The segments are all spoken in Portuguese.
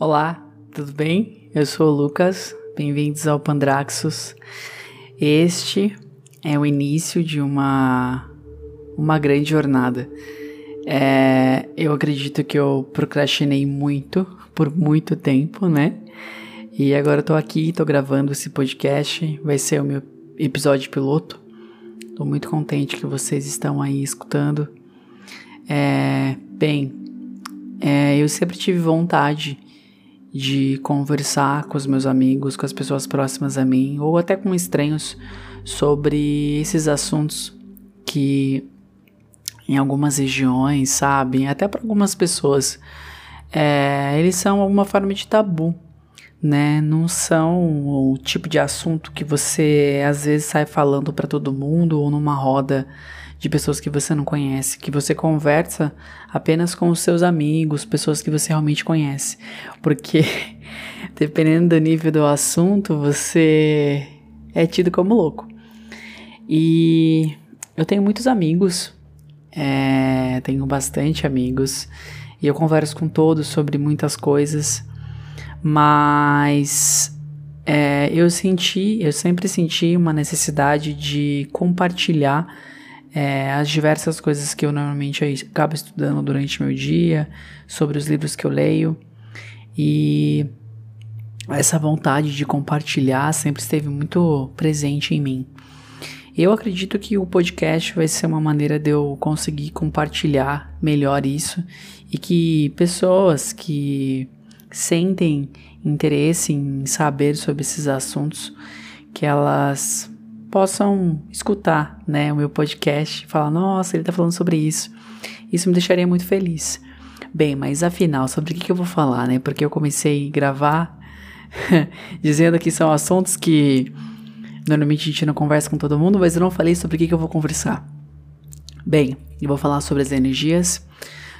Olá, tudo bem? Eu sou o Lucas, bem-vindos ao Pandraxus. Este é o início de uma, uma grande jornada. É, eu acredito que eu procrastinei muito, por muito tempo, né? E agora eu tô aqui, tô gravando esse podcast, vai ser o meu episódio piloto. Tô muito contente que vocês estão aí escutando. É, bem, é, eu sempre tive vontade de conversar com os meus amigos, com as pessoas próximas a mim, ou até com estranhos, sobre esses assuntos que em algumas regiões, sabe, até para algumas pessoas, é, eles são alguma forma de tabu, né? Não são o tipo de assunto que você às vezes sai falando para todo mundo ou numa roda de pessoas que você não conhece, que você conversa apenas com os seus amigos, pessoas que você realmente conhece. Porque dependendo do nível do assunto, você é tido como louco. E eu tenho muitos amigos, é, tenho bastante amigos, e eu converso com todos sobre muitas coisas, mas é, eu senti, eu sempre senti uma necessidade de compartilhar é, as diversas coisas que eu normalmente acabo estudando durante meu dia, sobre os livros que eu leio. E essa vontade de compartilhar sempre esteve muito presente em mim. Eu acredito que o podcast vai ser uma maneira de eu conseguir compartilhar melhor isso e que pessoas que sentem interesse em saber sobre esses assuntos, que elas possam escutar, né, o meu podcast e falar, nossa, ele tá falando sobre isso. Isso me deixaria muito feliz. Bem, mas afinal, sobre o que, eu vou falar, né? Porque eu comecei a gravar dizendo que são assuntos que normalmente a gente não conversa com todo mundo, mas eu não falei sobre o que eu vou conversar. Bem, eu vou falar sobre as energias,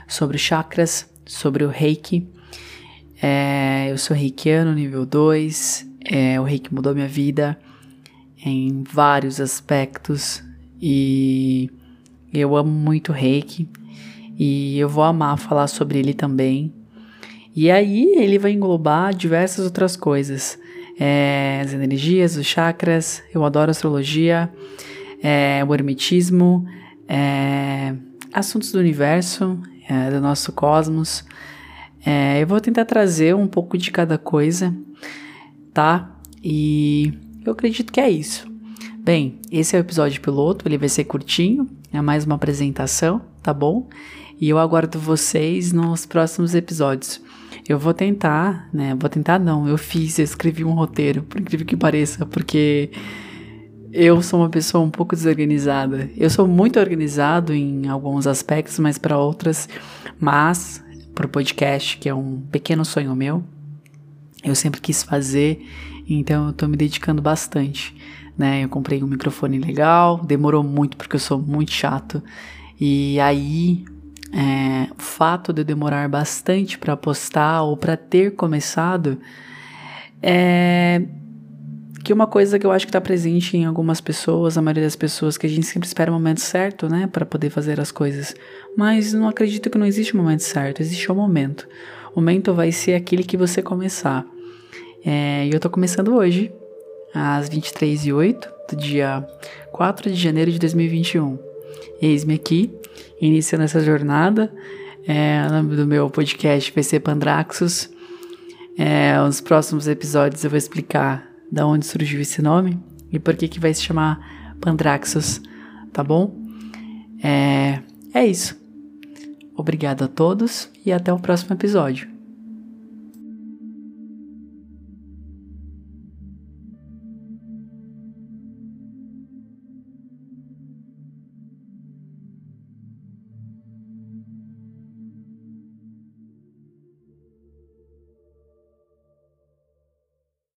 sobre chakras, sobre o reiki. É, eu sou reikiano nível 2, é, o reiki mudou minha vida em vários aspectos e eu amo muito Reiki e eu vou amar falar sobre ele também. E aí ele vai englobar diversas outras coisas, é, as energias, os chakras. Eu adoro astrologia, é, o hermetismo, é, assuntos do universo, é, do nosso cosmos. É, eu vou tentar trazer um pouco de cada coisa, tá? E eu acredito que é isso. Bem, esse é o episódio piloto, ele vai ser curtinho, é mais uma apresentação, tá bom? E eu aguardo vocês nos próximos episódios. Eu vou tentar, né? Vou tentar não, eu fiz, eu escrevi um roteiro, por incrível que pareça, porque eu sou uma pessoa um pouco desorganizada. Eu sou muito organizado em alguns aspectos, mas para outras, mas para o podcast, que é um pequeno sonho meu, eu sempre quis fazer então eu tô me dedicando bastante, né? Eu comprei um microfone legal, demorou muito porque eu sou muito chato. E aí, é, o fato de eu demorar bastante para postar ou para ter começado é que uma coisa que eu acho que está presente em algumas pessoas, a maioria das pessoas, que a gente sempre espera o momento certo, né, para poder fazer as coisas. Mas não acredito que não existe um momento certo, existe um momento. O momento vai ser aquele que você começar. É, e eu tô começando hoje, às 23h08 do dia 4 de janeiro de 2021. Eis-me aqui, iniciando essa jornada. É, o nome do meu podcast vai ser Pandraxus. É, nos próximos episódios eu vou explicar da onde surgiu esse nome e por que que vai se chamar Pandraxus, tá bom? É, é isso. Obrigado a todos e até o próximo episódio.